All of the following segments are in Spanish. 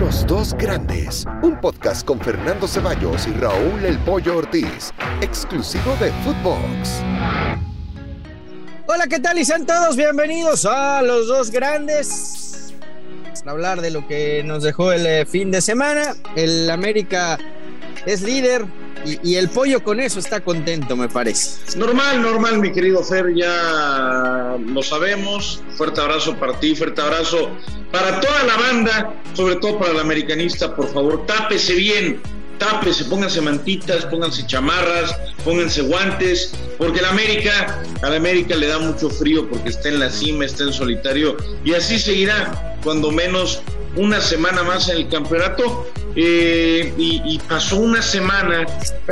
Los dos grandes, un podcast con Fernando Ceballos y Raúl El Pollo Ortiz, exclusivo de Footbox. Hola, ¿qué tal? Y sean todos bienvenidos a Los dos grandes. Para hablar de lo que nos dejó el eh, fin de semana. El América es líder, y, el pollo con eso está contento, me parece. Normal, normal, mi querido Fer, ya lo sabemos. Fuerte abrazo para ti, fuerte abrazo para toda la banda, sobre todo para el americanista. Por favor, tápese bien, tápese, pónganse mantitas, pónganse chamarras, pónganse guantes, porque el América, al América le da mucho frío porque está en la cima, está en solitario, y así seguirá, cuando menos una semana más en el campeonato eh, y, pasó una semana,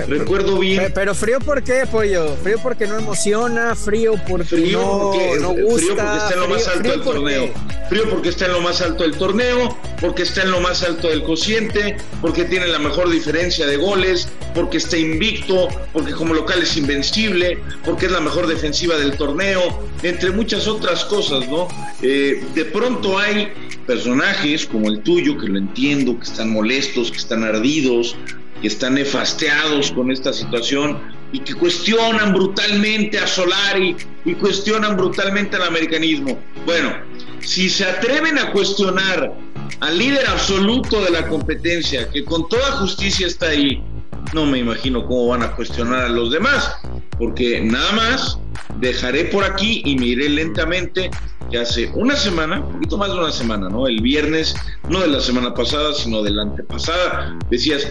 recuerdo bien. Pero, frío por qué, pollo? Frío porque no emociona, frío porque frío no, porque, no gusta. Frío porque está en lo más alto del torneo. Frío porque está en lo más alto del torneo, porque está en lo más alto del cociente, porque tiene la mejor diferencia de goles, porque está invicto, porque como local es invencible, porque es la mejor defensiva del torneo, entre muchas otras cosas, ¿no? Eh, de pronto hay personajes como el tuyo, que lo entiendo, que están molestos, que están ardidos, que están nefasteados con esta situación y que cuestionan brutalmente a Solari y cuestionan brutalmente al americanismo. Bueno, si se atreven a cuestionar al líder absoluto de la competencia, que con toda justicia está ahí, no me imagino cómo van a cuestionar a los demás, porque nada más dejaré por aquí y me iré lentamente que hace una semana, un poquito más de una semana, ¿no? El viernes, no de la semana pasada, sino de la antepasada, decías,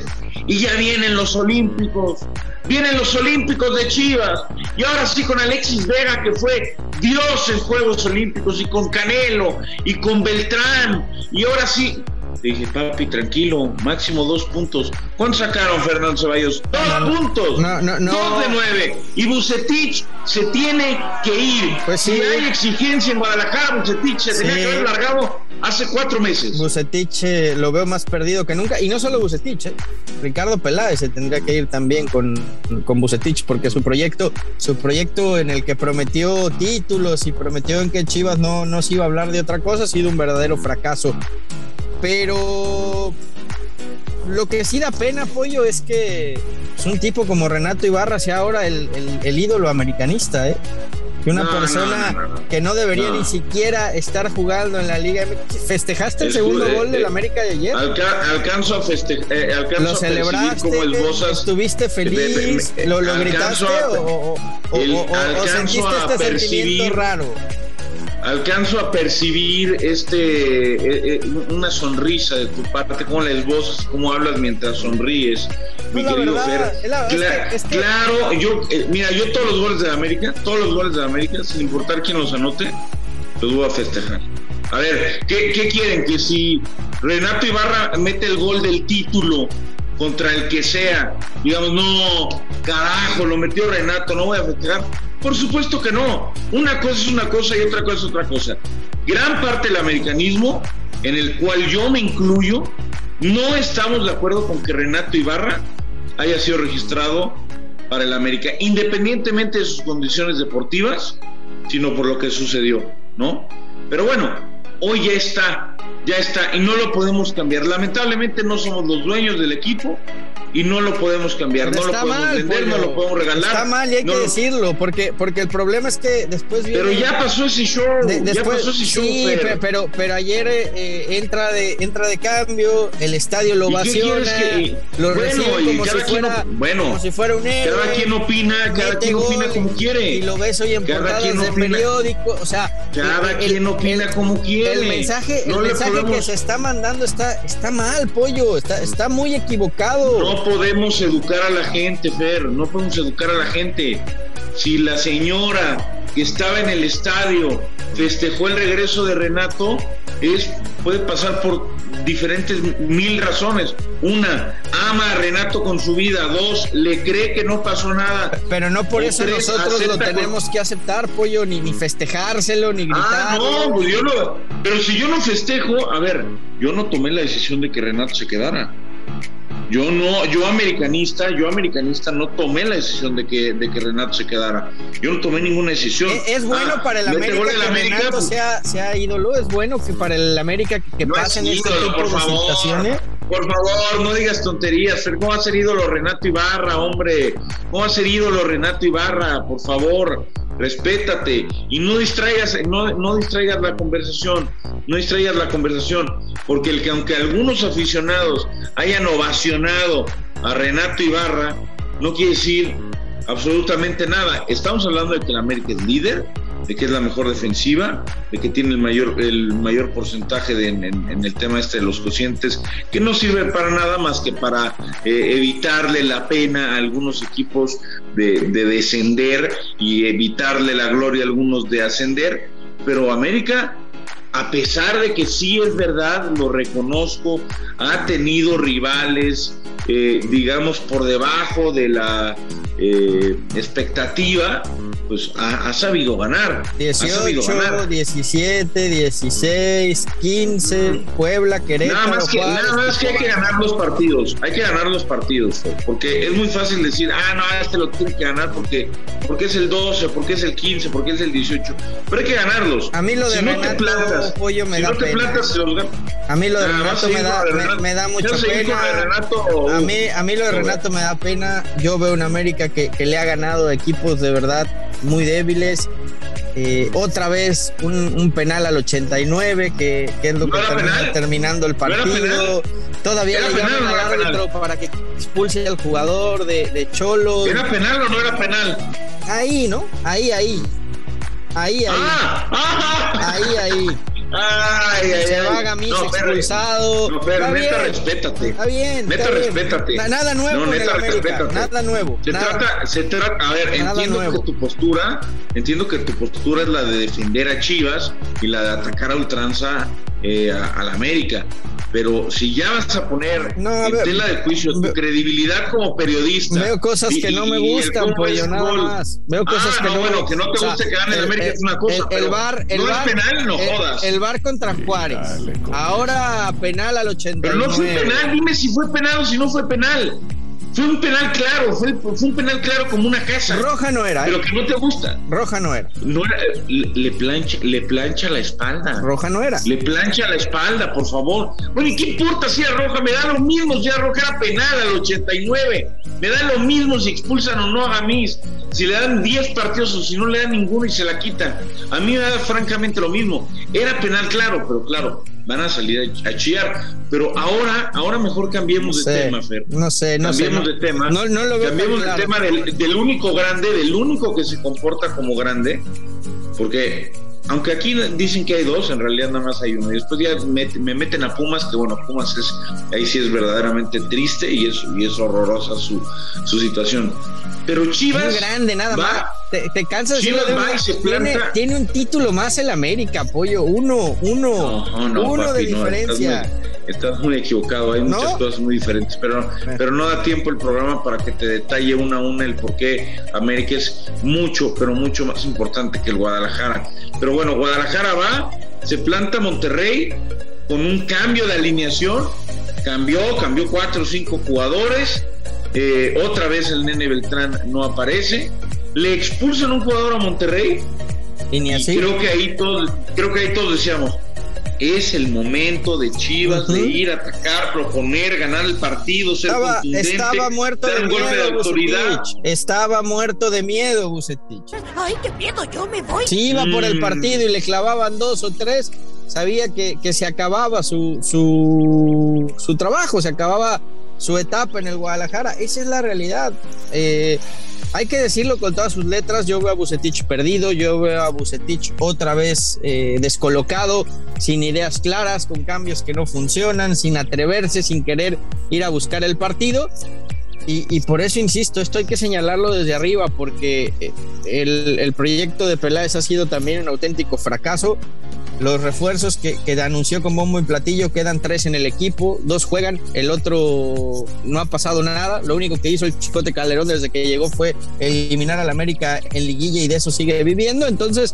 y ya vienen los Olímpicos, vienen los Olímpicos de Chivas, y ahora sí con Alexis Vega, que fue Dios en Juegos Olímpicos, y con Canelo, y con Beltrán, y ahora sí, dije, papi, tranquilo, máximo dos puntos. ¿Cuántos sacaron, Fernando Ceballos? Dos puntos. No, no, no. Dos de nueve. Y Bucetich se tiene que ir. Pues si hay exigencia en Guadalajara, Bucetich se tenía que haber largado hace cuatro meses. Bucetich eh, lo veo más perdido que nunca. Y no solo Bucetich, eh. Ricardo Peláez se tendría que ir también con, con Bucetich, porque su proyecto, su proyecto en el que prometió títulos y prometió en que Chivas no, no se iba a hablar de otra cosa, ha sido un verdadero fracaso. Pero lo que sí da pena, Pollo, es que es un tipo como Renato Ibarra sea ahora el, ídolo americanista, ¿eh? Que una persona que no debería ni siquiera estar jugando en la Liga. ¿Festejaste el segundo gol del eh, América de ayer? alcanzo a festejar. Eh, ¿Lo celebraste? Como el ¿Estuviste feliz? ¿Lo, lo gritaste o, o, sentiste este sentimiento raro? Alcanzo a percibir este eh, eh, una sonrisa de tu parte, cómo les voces, cómo hablas mientras sonríes, mi querido Fer. Claro, yo, eh, mira, yo todos los goles de América, todos los goles de América, sin importar quién los anote, los voy a festejar. A ver, ¿qué, qué quieren? Que si Renato Ibarra mete el gol del título contra el que sea, digamos, no, carajo, lo metió Renato, no voy a festejar por supuesto que no. Una cosa es una cosa y otra cosa es otra cosa. Gran parte del americanismo, en el cual yo me incluyo, no estamos de acuerdo con que Renato Ibarra haya sido registrado para el América, independientemente de sus condiciones deportivas, sino por lo que sucedió, ¿no? Pero bueno, hoy ya está, ya está, y no lo podemos cambiar. Lamentablemente no somos los dueños del equipo, y no lo podemos cambiar, no lo podemos vender, no lo podemos regalar. Está mal y hay que decirlo, porque, porque el problema es que después viene, Pero ya pasó ese show, ya pasó ese show. Sí, pero, pero, ayer eh, entra de entra de cambio, el estadio lo ovaciona, que, lo bueno, como si fuera bueno, como si fuera un héroe. Cada quien opina, cada quien opina como quiere. Y lo ves hoy en portadas de periódico, o sea, cada quien opina como quiere. El mensaje, el mensaje que se está mandando está está mal, pollo, está está muy equivocado. No podemos educar a la gente, Fer, no podemos educar a la gente. Si la señora que estaba en el estadio festejó el regreso de Renato, es, puede pasar por diferentes mil razones. Una, ama a Renato con su vida. Dos, le cree que no pasó nada. Pero no por eso nosotros lo tenemos que aceptar, pollo, ni, ni festejárselo, ni gritar. Ah, no, pues yo no. Pero si yo no festejo, a ver, yo no tomé la decisión de que Renato se quedara. Yo no, yo americanista, yo americanista no tomé la decisión de que, de que Renato se quedara. Yo no tomé ninguna decisión. Es, bueno ah, para el América que Renato pues, sea, sea, ídolo, es bueno que para el América que, pasen este tipo por de favor, situaciones. Por favor, no digas tonterías. ¿Cómo va a ser ídolo Renato Ibarra, hombre? ¿Cómo va a ser ídolo Renato Ibarra? Por favor respétate y no distraigas, no, no distraigas la conversación, no distraigas la conversación, porque el que aunque algunos aficionados hayan ovacionado a Renato Ibarra, no quiere decir absolutamente nada. Estamos hablando de que el América es líder, de que es la mejor defensiva, de que tiene el mayor, el mayor porcentaje en, el tema este de los cocientes, que no sirve para nada más que para eh, evitarle la pena a algunos equipos de, de descender y evitarle la gloria a algunos de ascender. Pero América a pesar de que sí es verdad, lo reconozco, ha tenido rivales, eh, digamos, por debajo de la eh, expectativa, pues ha, sabido ganar. 18, 17, 16, 15, Puebla, Querétaro. Nada más, que, nada más que hay que ganar los partidos, hay que ganar los partidos, porque es muy fácil decir, ah, no, este lo tiene que ganar porque, porque es el 12, porque es el 15, porque es el 18, pero hay que ganarlos. A mí lo de no Renato, plantas, pollo me si da no te pena. Plantas, los... A mí lo de Renato, me da, me, me da mucha pena. Renato, a, mí, a mí lo de Renato me da pena. Yo veo una América que, que le ha ganado equipos de verdad muy débiles. Eh, otra vez un, penal al 89, que, que es lo que termina terminando el partido. Todavía le llaman al árbitro para que expulse al jugador de, de Cholos. ¿Era penal o no era penal? Ahí, ¿no? Ahí, ahí. Ahí, ahí. Ah, ah, ah. ahí, ahí. Ay, ay, Gamis no, expulsado. No, pero neta, respétate. Está bien. Neta, respétate. nada nuevo. No, neta, respétate. Nada nuevo. Se trata, se trata, a ver, entiendo que tu postura, entiendo que tu postura es la de defender a Chivas y la de atacar a ultranza eh, a, la América. Pero si ya vas a poner en tela de juicio tu credibilidad como periodista. Veo cosas que no me gustan, pollo, nada más. Veo cosas ah, que no. Bueno, que no te guste que gane el, América es una cosa. El, bar, el no bar, es penal, no jodas. El bar contra Juárez. Ahora penal al 89. Pero no fue penal, dime si fue penal o si no fue penal. Fue un penal claro, fue, un penal claro como una casa. Roja no era. Pero ¿eh? que no te gusta. Roja no era. No era le, plancha, le plancha la espalda. Roja no era. Le plancha la espalda, por favor. Bueno, ¿y qué importa si era roja? Me da lo mismo si era roja, era penal al 89. Me da lo mismo si expulsan o no a Gamis. Si le dan 10 partidos o si no le dan ninguno y se la quitan. A mí me da francamente lo mismo. Era penal claro, pero claro, van a salir a, chillar. Pero ahora, ahora mejor cambiemos de tema, Fer. No sé, no cambiemos de tema. No, no lo veo Cambiemos de tema del, del único grande, del único que se comporta como grande. Porque aunque aquí dicen que hay dos, en realidad nada más hay uno. Y después ya me, meten a Pumas, que bueno, Pumas es, ahí sí es verdaderamente triste y es, y es horrorosa su, su situación. Pero Chivas. Es grande, nada más. Te, te cansas de tiene, tiene, un título más el América, pollo. Uno, uno. uno de diferencia. Estás muy, equivocado, hay muchas cosas muy diferentes, pero, pero no da tiempo el programa para que te detalle una a una el por qué América es mucho, pero mucho más importante que el Guadalajara. Pero bueno, Guadalajara va, se planta Monterrey con un cambio de alineación, cambió, cambió cuatro o cinco jugadores, eh, otra vez el nene Beltrán no aparece, le expulsan un jugador a Monterrey y, así? creo que ahí todos, creo que ahí todos decíamos, es el momento de Chivas de ir a atacar, proponer, ganar el partido, ser estaba, estaba muerto de miedo, de autoridad. Estaba muerto de miedo, Bucetich. Ay, qué miedo, yo me voy. Si iba por el mm. partido y le clavaban dos o tres, sabía que, que se acababa su, su, su trabajo, se acababa su etapa en el Guadalajara. Esa es la realidad. Eh, hay que decirlo con todas sus letras. Yo veo a Bucetich perdido, yo veo a Bucetich otra vez eh, descolocado, sin ideas claras, con cambios que no funcionan, sin atreverse, sin querer ir a buscar el partido. Y, por eso insisto, esto hay que señalarlo desde arriba, porque eh, el, el proyecto de Peláez ha sido también un auténtico fracaso. Los refuerzos que, que, anunció con bombo y platillo quedan tres en el equipo, dos juegan, el otro no ha pasado nada. Lo único que hizo el Chicote Calderón desde que llegó fue eliminar al América en liguilla y de eso sigue viviendo. Entonces,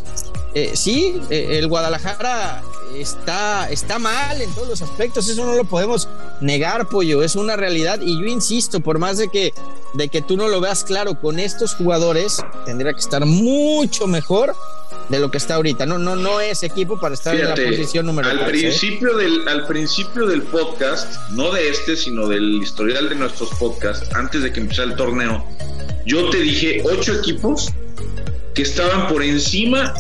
eh, sí, eh, el Guadalajara está, está mal en todos los aspectos, eso no lo podemos negar, pollo, es una realidad. Y yo insisto, por más de que, de que tú no lo veas claro con estos jugadores, tendría que estar mucho mejor de lo que está ahorita. No, no, no es equipo para estar en la posición número al ¿eh? principio del Al principio del podcast, no de este, sino del historial de nuestros podcasts, antes de que empezara el torneo, yo te dije ocho equipos que estaban por encima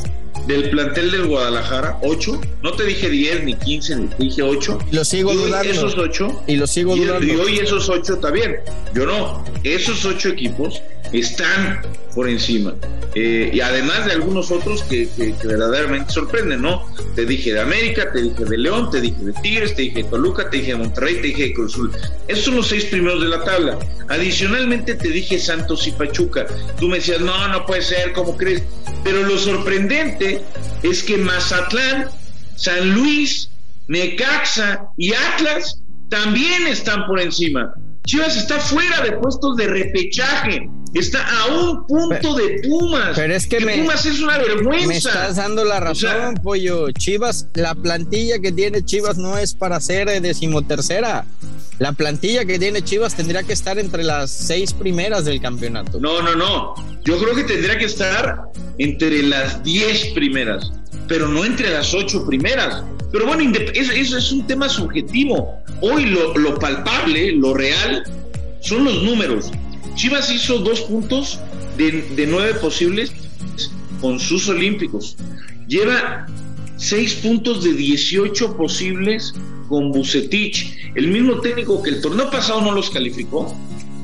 del plantel del Guadalajara, 8. No te dije 10 ni 15, ni te dije 8. Lo sigo y dudando. Esos 8. Y lo sigo y, dudando. Y hoy esos 8 está bien. Yo no. Esos 8 equipos están por encima. Eh, y además de algunos otros que, verdaderamente sorprenden, ¿no? Te dije de América, te dije de León, te dije de Tigres, te dije de Toluca, te dije de Monterrey, te dije de Cruzul. Esos son los seis primeros de la tabla. Adicionalmente te dije Santos y Pachuca. Tú me decías, no, no puede ser, ¿cómo crees? Pero lo sorprendente es que Mazatlán, San Luis, Necaxa y Atlas también están por encima. Chivas está fuera de puestos de repechaje. Está a un punto de Pumas. Pero es que, Pumas es una vergüenza. Me estás dando la razón, pollo. Chivas, la plantilla que tiene Chivas no es para ser decimotercera. La plantilla que tiene Chivas tendría que estar entre las seis primeras del campeonato. No, no, no. Yo creo que tendría que estar entre las diez primeras, pero no entre las ocho primeras. Pero bueno, eso es un tema subjetivo. Hoy lo, palpable, lo real, son los números. Chivas hizo dos puntos de, nueve posibles con sus olímpicos. Lleva seis puntos de 18 posibles con Bucetich, el mismo técnico que el torneo pasado no los calificó,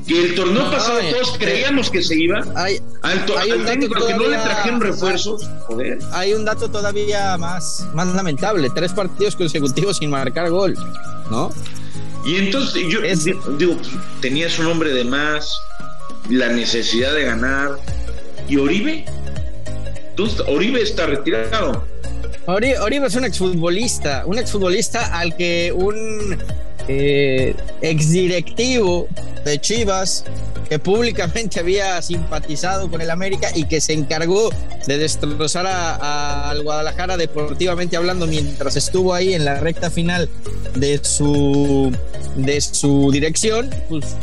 que el torneo pasado todos creíamos que se iba. Hay, al, técnico que no le trajeron refuerzos. Hay un dato todavía más, más lamentable: tres partidos consecutivos sin marcar gol, ¿no? Y entonces yo digo, tenía su nombre de más, la necesidad de ganar. ¿Y Oribe? Entonces, Oribe está retirado. Oribe, es un exfutbolista, un exfutbolista al que un eh, exdirectivo de Chivas que públicamente había simpatizado con el América y que se encargó de destrozar al Guadalajara deportivamente hablando mientras estuvo ahí en la recta final de su, de su dirección, pues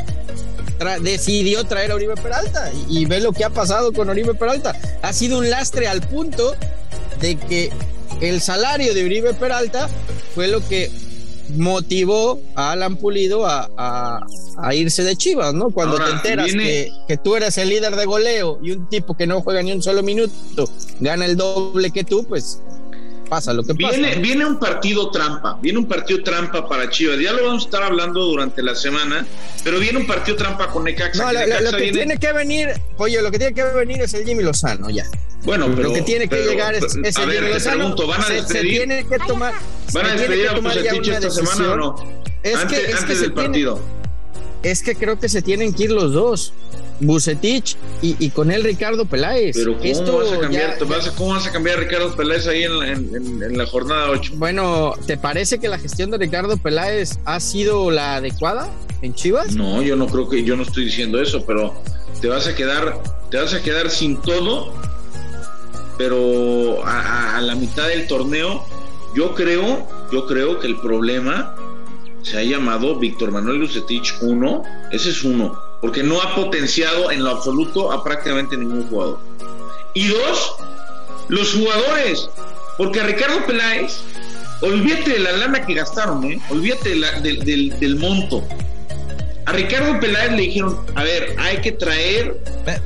decidió traer a Oribe Peralta y, y ve lo que ha pasado con Oribe Peralta. Ha sido un lastre al punto de que el salario de Uribe Peralta fue lo que motivó a Alan Pulido a, irse de Chivas, ¿no? Cuando te enteras que, que, tú eres el líder de goleo y un tipo que no juega ni un solo minuto gana el doble que tú, pues pasa lo que viene, pasa. Viene un partido trampa, viene un partido trampa para Chivas. Ya lo vamos a estar hablando durante la semana, pero viene un partido trampa con Necaxa. No, lo, que tiene que venir, oye, lo que tiene que venir es el Jimmy Lozano, ya. Bueno, pero lo que tiene que llegar es, el Jimmy Lozano. ¿van a se, tiene que tomar, ¿Van a despedir a Bucetich esta semana o no? Es antes, que, es antes que del partido. es que creo que se tienen que ir los dos. Bucetich y, con él Ricardo Peláez. Pero ¿cómo, vas, a cambiar, ¿cómo vas a cambiar a Ricardo Peláez ahí en, la jornada 8? Bueno, ¿te parece que la gestión de Ricardo Peláez ha sido la adecuada en Chivas? No, yo no creo que, yo no estoy diciendo eso, pero te vas a quedar, te vas a quedar sin todo, pero a, la mitad del torneo, yo creo, yo creo que el problema se ha llamado Víctor Manuel Bucetich 1, ese es uno porque no ha potenciado en lo absoluto a prácticamente ningún jugador. Y dos, los jugadores, porque a Ricardo Peláez, olvídate de la lana que gastaron, ¿eh? olvídate del, monto. A Ricardo Peláez le dijeron, a ver, hay que traer,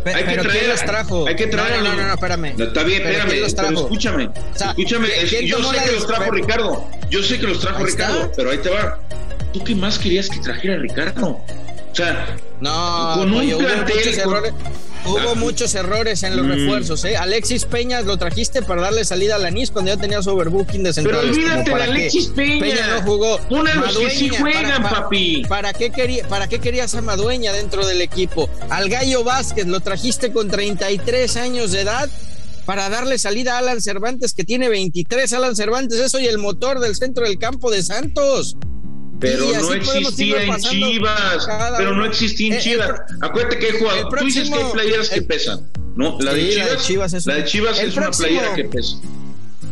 hay que traer, los trajo? hay que traer, no, no, no, no, espérame. está bien, espérame, pero escúchame, escúchame, yo sé que los trajo Ricardo, yo sé que los trajo Ricardo, pero ahí te va. ¿Tú qué más querías que trajera Ricardo? O sea, no, con un hubo, muchos errores, hubo ah. muchos errores en los mm. refuerzos. ¿eh? Alexis Peña lo trajiste para darle salida a Lanís cuando ya tenía su overbooking de centrales. Pero olvídate de Alexis Peña. Peña no jugó. Una de los que sí juegan, papi. Para, qué quería, ¿Para qué querías a Madueña dentro del equipo? Al Gallo Vázquez lo trajiste con 33 años de edad para darle salida a Alan Cervantes, que tiene 23. Alan Cervantes es hoy el motor del centro del campo de Santos. Pero no existía en Chivas. Pero no existía en eh, Chivas. Acuérdate que hay jugadores. Tú dices que hay playeras que pesan. No, la, de Chivas, la de Chivas es, una playera que pesa.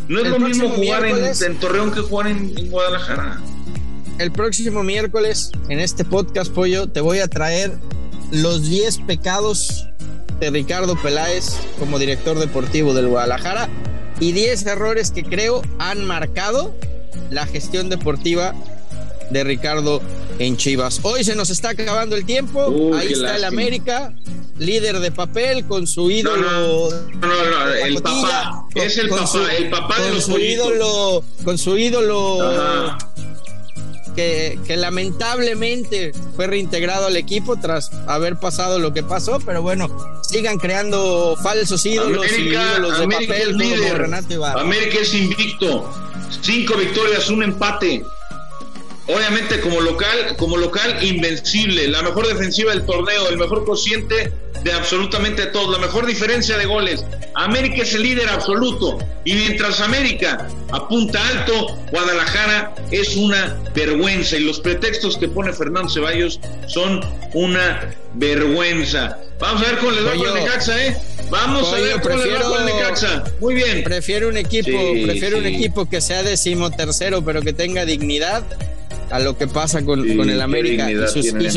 No es lo mismo jugar en, Torreón que jugar en, Guadalajara. El próximo miércoles, en este podcast, Pollo, te voy a traer los 10 pecados de Ricardo Peláez como director deportivo del Guadalajara y 10 errores que creo han marcado la gestión deportiva de Ricardo en Chivas. Hoy se nos está acabando el tiempo. Ahí está el América, líder de papel con su ídolo. No, no, no, el papá. es el papá, el papá de los su ídolo, Con su ídolo. Que, que, lamentablemente fue reintegrado al equipo tras haber pasado lo que pasó, pero bueno, sigan creando falsos ídolos y ídolos de papel líder. Renato América es invicto, cinco victorias, un empate. Obviamente como local, como local invencible, la mejor defensiva del torneo, el mejor cociente de absolutamente todos, la mejor diferencia de goles. América es el líder absoluto y mientras América apunta alto, Guadalajara es una vergüenza y los pretextos que pone Fernando Ceballos son una vergüenza. Vamos a ver cómo le va con Necaxa, ¿eh? Vamos a ver cómo le va con Necaxa. Muy bien. Prefiero un equipo, prefiero un equipo que sea decimotercero, pero que tenga dignidad a lo que pasa con, con el América y sus, ídolos.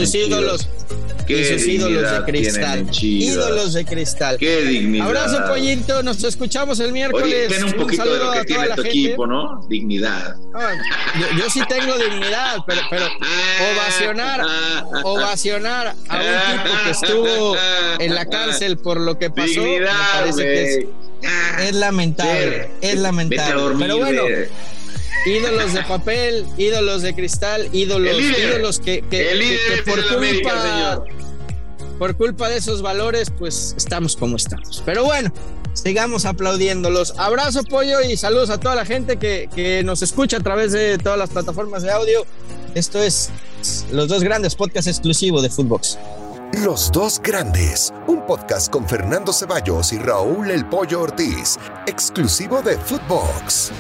y sus ídolos de cristal. Ídolos de cristal. Qué dignidad. Abrazo, pollito. Nos escuchamos el miércoles. Oye, un poquito de lo que tiene tu equipo, ¿no? Dignidad. yo, sí tengo dignidad, pero, pero ovacionar, ovacionar a un tipo que estuvo en la cárcel por lo que pasó, me parece que es, lamentable. es lamentable. pero bueno ídolos de papel, ídolos de cristal, ídolos, ídolos que, por culpa, por culpa de esos valores, pues estamos como estamos. Pero bueno, sigamos aplaudiéndolos. Abrazo, pollo, y saludos a toda la gente que, que nos escucha a través de todas las plataformas de audio. Esto es los dos grandes podcasts exclusivos de Footbox. Los dos grandes, un podcast con Fernando Ceballos y Raúl El Pollo Ortiz, exclusivo de Footbox.